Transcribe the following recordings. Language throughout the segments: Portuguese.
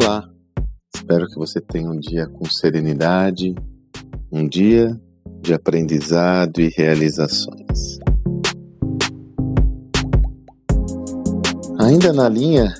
Olá, espero que você tenha um dia com serenidade, um dia de aprendizado e realizações. Ainda na linha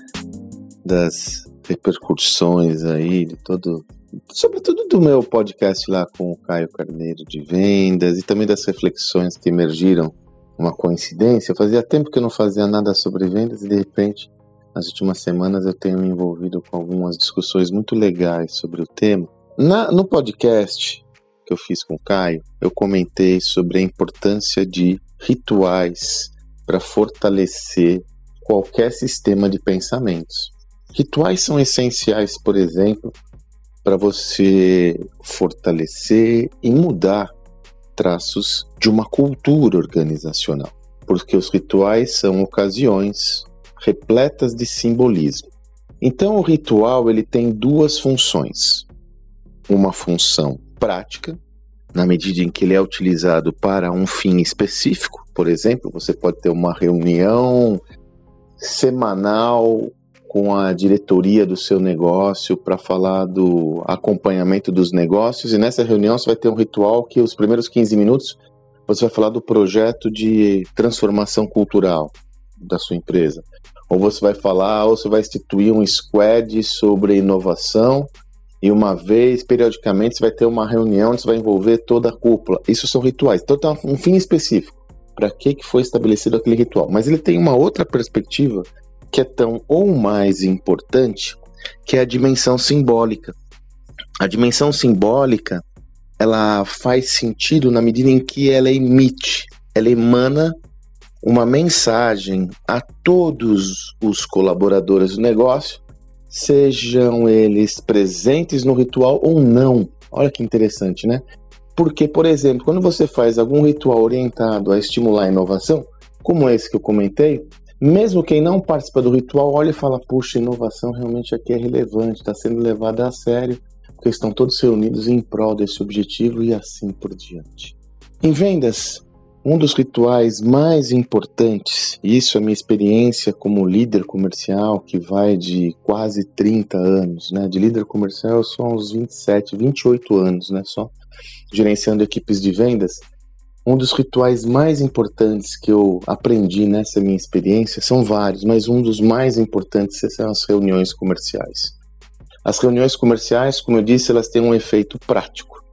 das repercussões aí de todo, sobretudo do meu podcast lá com o Caio Carneiro de vendas e também das reflexões que emergiram uma coincidência. Fazia tempo que eu não fazia nada sobre vendas e de repente, nas últimas semanas, eu tenho me envolvido com algumas discussões muito legais sobre o tema. Na, no podcast que eu fiz com o Caio, eu comentei sobre a importância de rituais para fortalecer qualquer sistema de pensamentos. Rituais são essenciais, por exemplo, para você fortalecer e mudar traços de uma cultura organizacional, porque os rituais são ocasiões repletas de simbolismo. Então o ritual ele tem duas funções. Uma função prática, na medida em que ele é utilizado para um fim específico, por exemplo, você pode ter uma reunião semanal com a diretoria do seu negócio para falar do acompanhamento dos negócios. E nessa reunião você vai ter um ritual que os primeiros 15 minutos você vai falar do projeto de transformação cultural da sua empresa. Ou você vai falar, ou você vai instituir um squad sobre inovação e uma vez, periodicamente, você vai ter uma reunião onde você vai envolver toda a cúpula. Isso são rituais. Então tem um fim específico. Para que, que foi estabelecido aquele ritual? Mas ele tem uma outra perspectiva que é tão ou mais importante, que é a dimensão simbólica. A dimensão simbólica, ela faz sentido na medida em que ela emite, ela emana uma mensagem a todos os colaboradores do negócio, sejam eles presentes no ritual ou não. Olha que interessante, né? Porque, por exemplo, quando você faz algum ritual orientado a estimular a inovação, como esse que eu comentei, mesmo quem não participa do ritual olha e fala: puxa, inovação realmente aqui é relevante, está sendo levada a sério, porque estão todos reunidos em prol desse objetivo e assim por diante. Em vendas, um dos rituais mais importantes, isso é minha experiência como líder comercial, que vai de quase 30 anos, né? De líder comercial eu sou uns 27, 28 anos, né? Só gerenciando equipes de vendas. Um dos rituais mais importantes que eu aprendi nessa minha experiência são vários, mas um dos mais importantes são as reuniões comerciais. As reuniões comerciais, como eu disse, elas têm um efeito prático.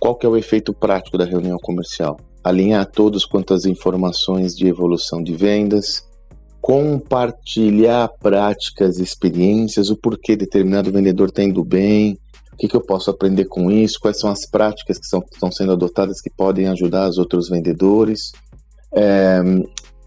Qual que é o efeito prático da reunião comercial? Alinhar todos quanto às informações de evolução de vendas, compartilhar práticas, experiências, o porquê determinado vendedor está indo bem, que, que eu posso aprender com isso, quais são as práticas que são, estão sendo adotadas que podem ajudar os outros vendedores, é,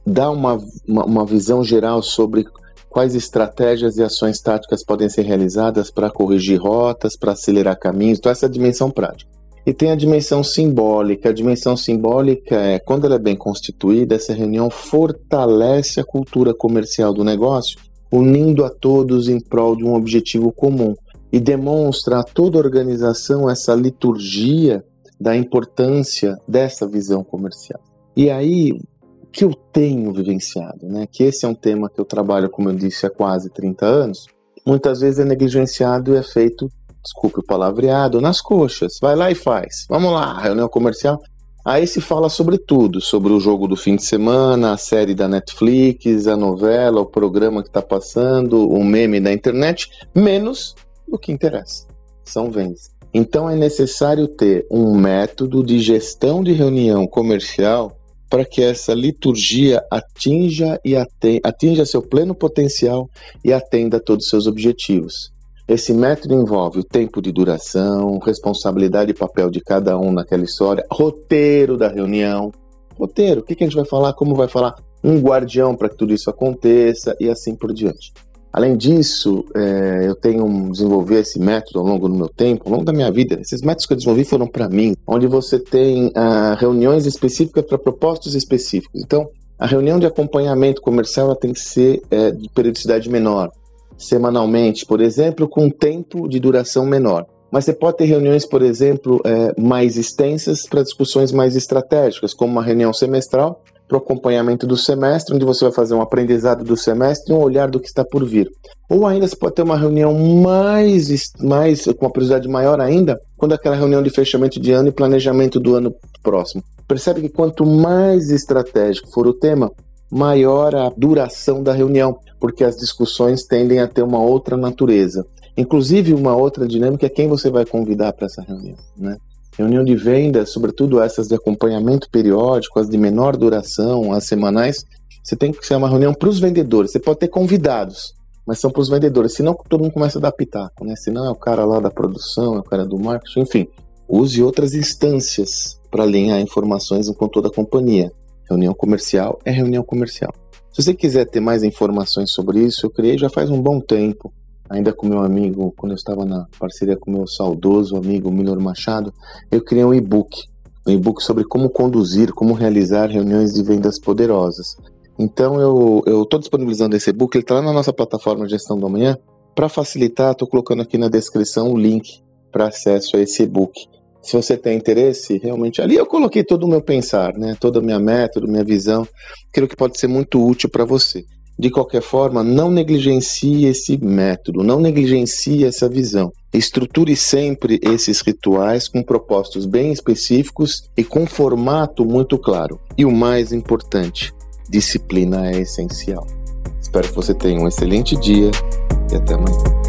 dar uma, uma, uma visão geral sobre quais estratégias e ações táticas podem ser realizadas para corrigir rotas, para acelerar caminhos, então essa é a dimensão prática. E tem a dimensão simbólica. A dimensão simbólica é, quando ela é bem constituída, essa reunião fortalece a cultura comercial do negócio, unindo a todos em prol de um objetivo comum e demonstra a toda a organização essa liturgia da importância dessa visão comercial. E aí, o que eu tenho vivenciado, né, que esse é um tema que eu trabalho, como eu disse, há quase 30 anos, muitas vezes é negligenciado e é feito, desculpe o palavreado, nas coxas. Vai lá e faz. Vamos lá, reunião comercial. Aí se fala sobre tudo, sobre o jogo do fim de semana, a série da Netflix, a novela, o programa que está passando, o meme da internet, menos o que interessa. São vendas. Então é necessário ter um método de gestão de reunião comercial para que essa liturgia atinja e atenda, atinja seu pleno potencial e atenda a todos os seus objetivos. Esse método envolve o tempo de duração, responsabilidade e papel de cada um naquela história, roteiro da reunião, roteiro, o que, a gente vai falar, como vai falar, um guardião para que tudo isso aconteça e assim por diante. Além disso, é, eu tenho desenvolvido esse método ao longo do meu tempo, ao longo da minha vida. Esses métodos que eu desenvolvi foram para mim, onde você tem ah, reuniões específicas para propósitos específicos. Então, a reunião de acompanhamento comercial tem que ser é, de periodicidade menor, semanalmente, por exemplo, com tempo de duração menor. Mas você pode ter reuniões, por exemplo, é, mais extensas para discussões mais estratégicas, como uma reunião semestral, para o acompanhamento do semestre, onde você vai fazer um aprendizado do semestre e um olhar do que está por vir. Ou ainda você pode ter uma reunião mais, mais com uma prioridade maior ainda, quando aquela reunião de fechamento de ano e planejamento do ano próximo. Percebe que quanto mais estratégico for o tema, maior a duração da reunião, porque as discussões tendem a ter uma outra natureza. Inclusive, uma outra dinâmica é quem você vai convidar para essa reunião. Né? Reunião de vendas, sobretudo essas de acompanhamento periódico, as de menor duração, as semanais, você tem que ser uma reunião para os vendedores. Você pode ter convidados, mas são para os vendedores. Senão todo mundo começa a dar pitaco, né? Senão é o cara lá da produção, é o cara do marketing, enfim. Use outras instâncias para alinhar informações com toda a companhia. Reunião comercial é reunião comercial. Se você quiser ter mais informações sobre isso, eu criei já faz um bom tempo ainda com meu amigo, quando eu estava na parceria com meu saudoso amigo Milor Machado, eu criei um e-book, um e-book sobre como conduzir, como realizar reuniões de vendas poderosas. Então eu estou disponibilizando esse e-book, ele está lá na nossa plataforma Gestão do Amanhã. Para facilitar, estou colocando aqui na descrição o link para acesso a esse e-book. Se você tem interesse, realmente ali eu coloquei todo o meu pensar, né? toda a minha método, minha visão, aquilo que pode ser muito útil para você. De qualquer forma, não negligencie esse método, não negligencie essa visão. Estruture sempre esses rituais com propósitos bem específicos e com formato muito claro. E o mais importante, disciplina é essencial. Espero que você tenha um excelente dia e até amanhã.